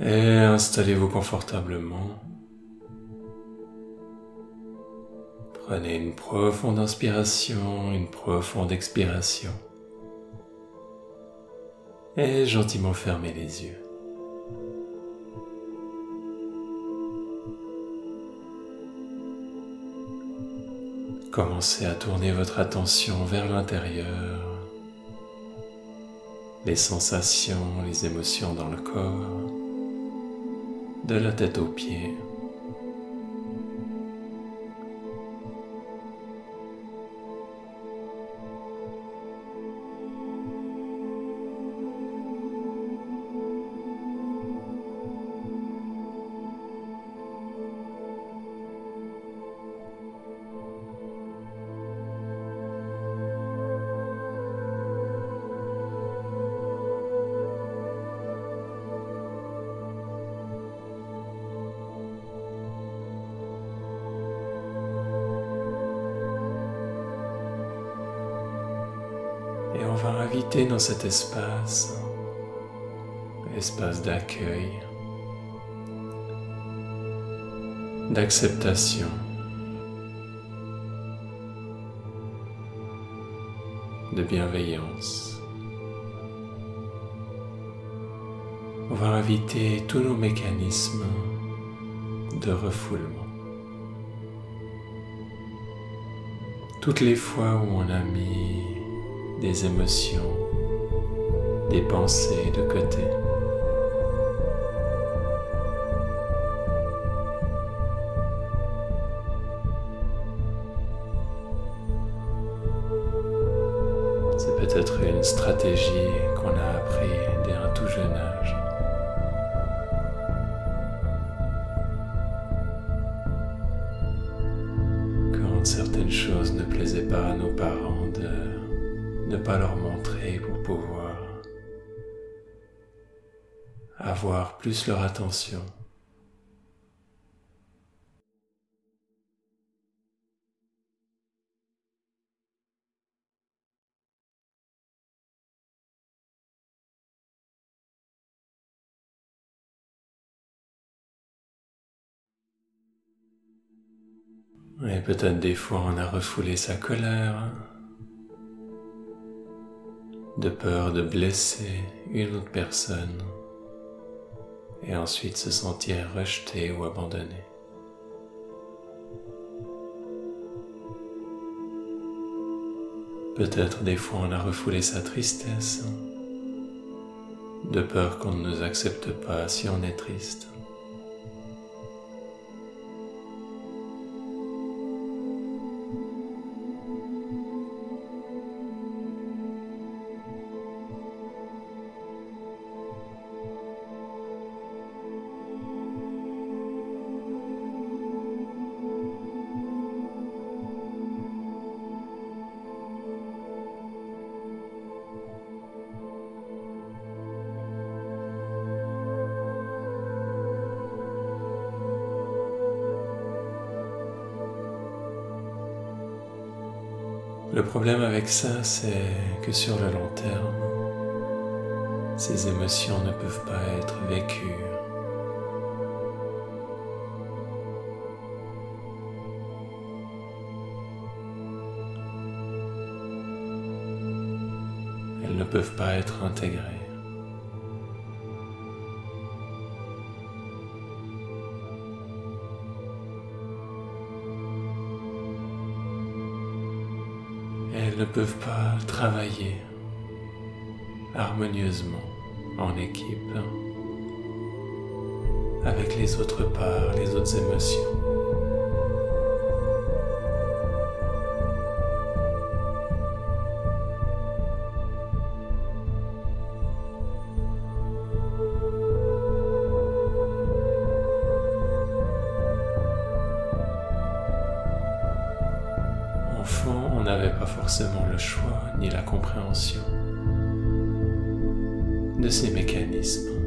Et installez-vous confortablement. Prenez une profonde inspiration, une profonde expiration. Et gentiment fermez les yeux. Commencez à tourner votre attention vers l'intérieur, les sensations, les émotions dans le corps, de la tête aux pieds. Va inviter dans cet espace, espace d'accueil, d'acceptation, de bienveillance. On va inviter tous nos mécanismes de refoulement. Toutes les fois où on a mis des émotions, des pensées de côté. C'est peut-être une stratégie qu'on a appris dès un tout jeune âge. Quand certaines choses ne plaisaient pas à nos parents de ne pas leur montrer pour pouvoir avoir plus leur attention. Et peut-être des fois on a refoulé sa colère, de peur de blesser une autre personne et ensuite se sentir rejeté ou abandonné. Peut-être des fois on a refoulé sa tristesse, de peur qu'on ne nous accepte pas si on est triste. Le problème avec ça, c'est que sur le long terme, ces émotions ne peuvent pas être vécues. Elles ne peuvent pas être intégrées. Ne peuvent pas travailler harmonieusement en équipe avec les autres parts, les autres émotions. Forcément le choix ni la compréhension de ces mécanismes.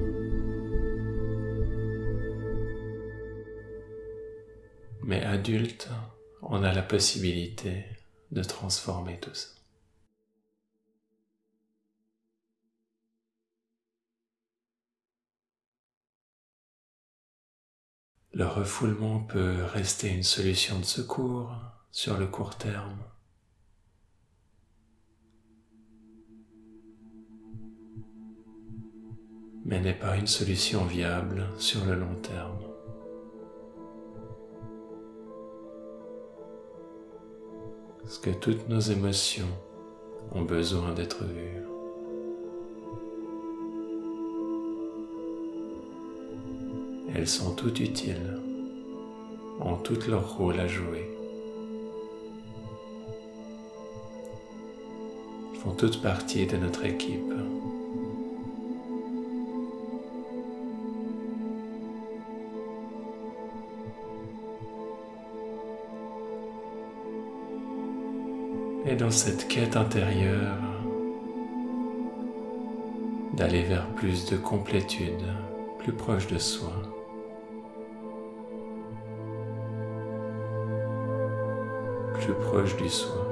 Mais adulte, on a la possibilité de transformer tout ça. Le refoulement peut rester une solution de secours sur le court terme. Mais n'est pas une solution viable sur le long terme. Parce que toutes nos émotions ont besoin d'être vues. Elles sont toutes utiles, ont toutes leur rôle à jouer. font toutes partie de notre équipe. Dans cette quête intérieure, d'aller vers plus de complétude, plus proche de soi. Plus proche du soi.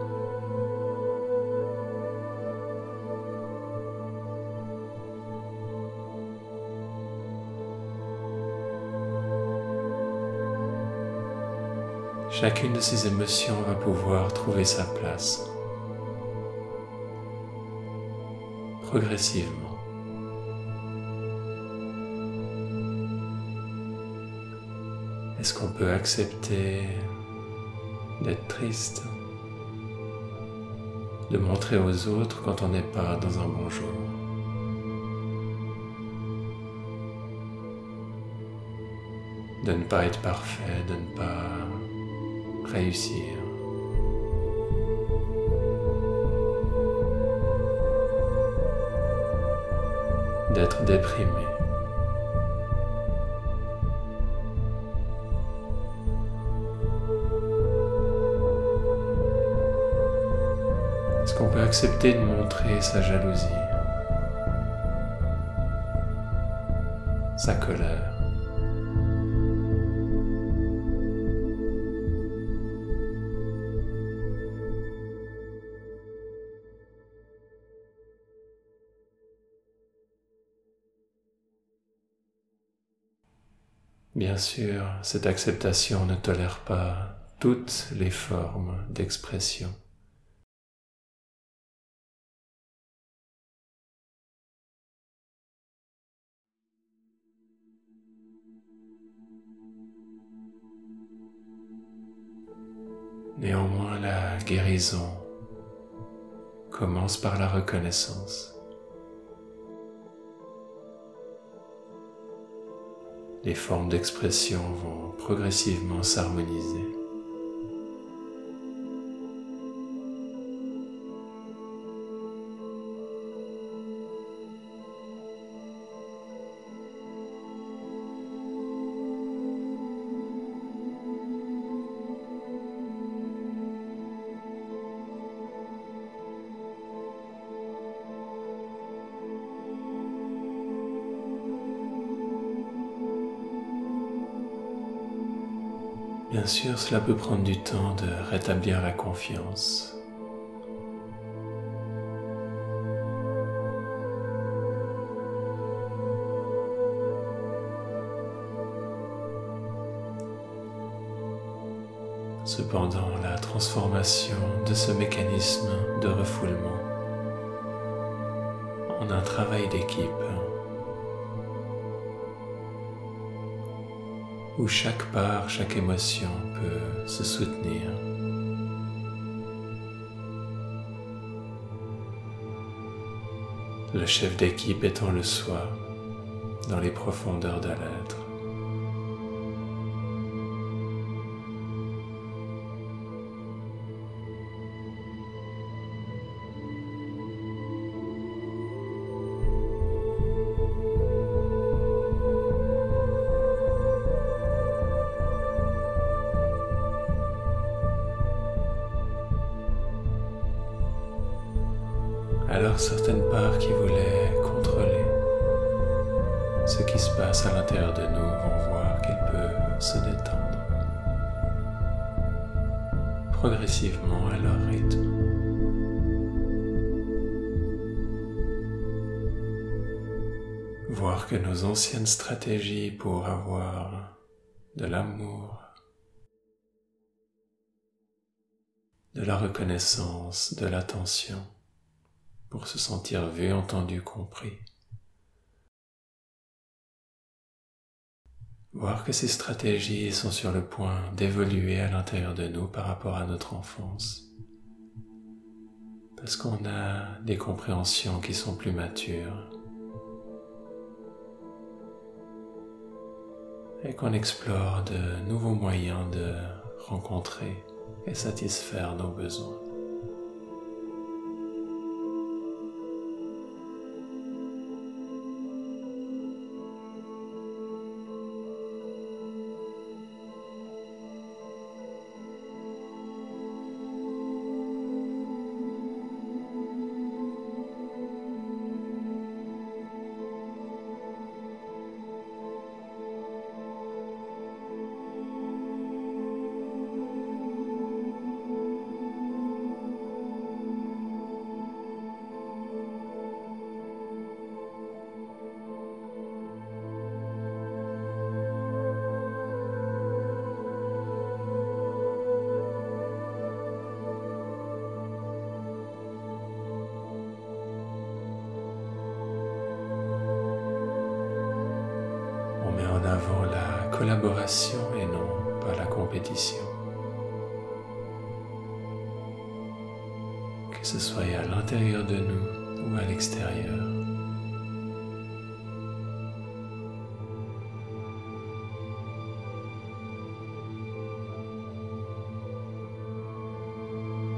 Chacune de ces émotions va pouvoir trouver sa place progressivement. Est-ce qu'on peut accepter d'être triste, de montrer aux autres quand on n'est pas dans un bon jour? De ne pas être parfait, de ne pas réussir? D'être déprimé. Est-ce qu'on peut accepter de montrer sa jalousie, sa colère? Bien sûr, cette acceptation ne tolère pas toutes les formes d'expression. Néanmoins, la guérison commence par la reconnaissance. Les formes d'expression vont progressivement s'harmoniser. Bien sûr, cela peut prendre du temps de rétablir la confiance. Cependant, la transformation de ce mécanisme de refoulement en un travail d'équipe où chaque part, chaque émotion peut se soutenir. Le chef d'équipe étant le soi dans les profondeurs de l'être. Alors certaines parts qui voulaient contrôler ce qui se passe à l'intérieur de nous vont voir qu'elles peuvent se détendre progressivement à leur rythme. Voir que nos anciennes stratégies pour avoir de l'amour, de la reconnaissance, de l'attention pour se sentir vu, entendu, compris. Voir que ces stratégies sont sur le point d'évoluer à l'intérieur de nous par rapport à notre enfance. Parce qu'on a des compréhensions qui sont plus matures. Et qu'on explore de nouveaux moyens de rencontrer et satisfaire nos besoins. Et non pas la compétition. Que ce soit à l'intérieur de nous ou à l'extérieur.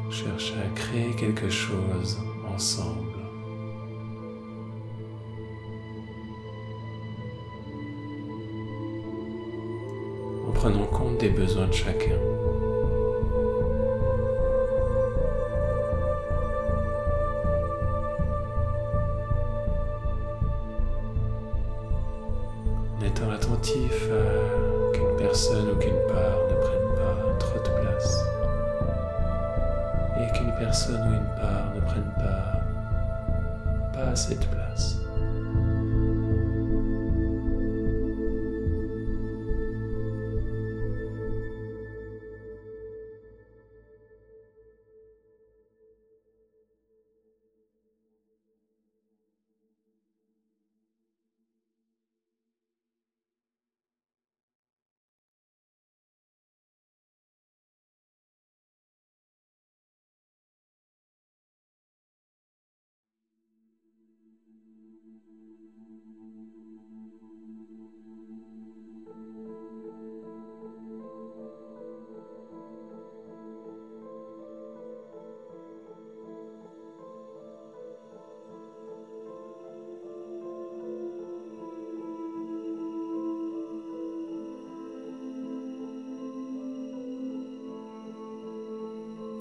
Cherche à créer quelque chose ensemble. Des besoins de chacun. En étant attentif à qu'une personne ou qu'une part ne prenne pas trop de place et qu'une personne ou une part ne prenne pas pas assez de place.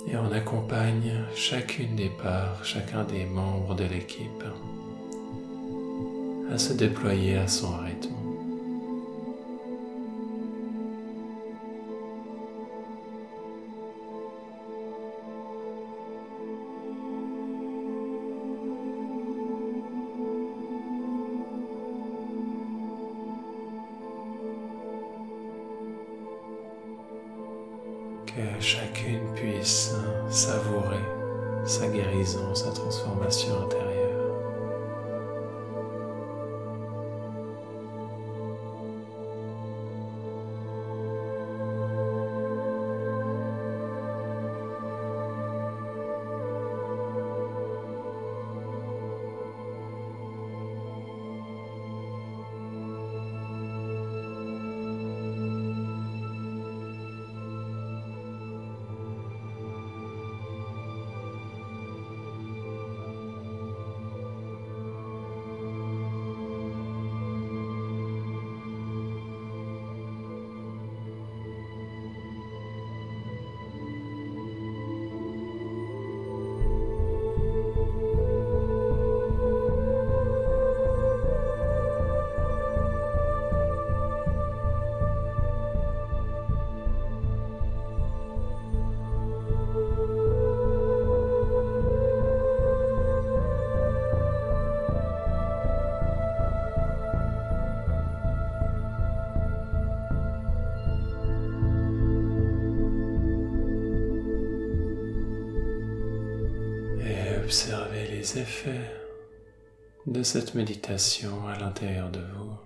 Et on accompagne chacune des parts, chacun des membres de l'équipe à se déployer à son rythme. que chacune puisse savourer sa guérison, sa transformation intérieure. De cette méditation à l'intérieur de vous.